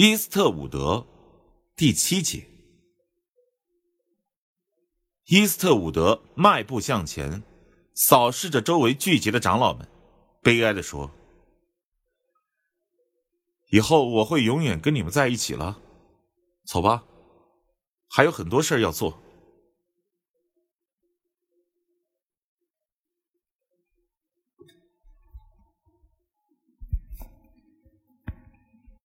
伊斯特伍德第七节。伊斯特伍德迈步向前，扫视着周围聚集的长老们，悲哀的说：“以后我会永远跟你们在一起了，走吧，还有很多事要做。”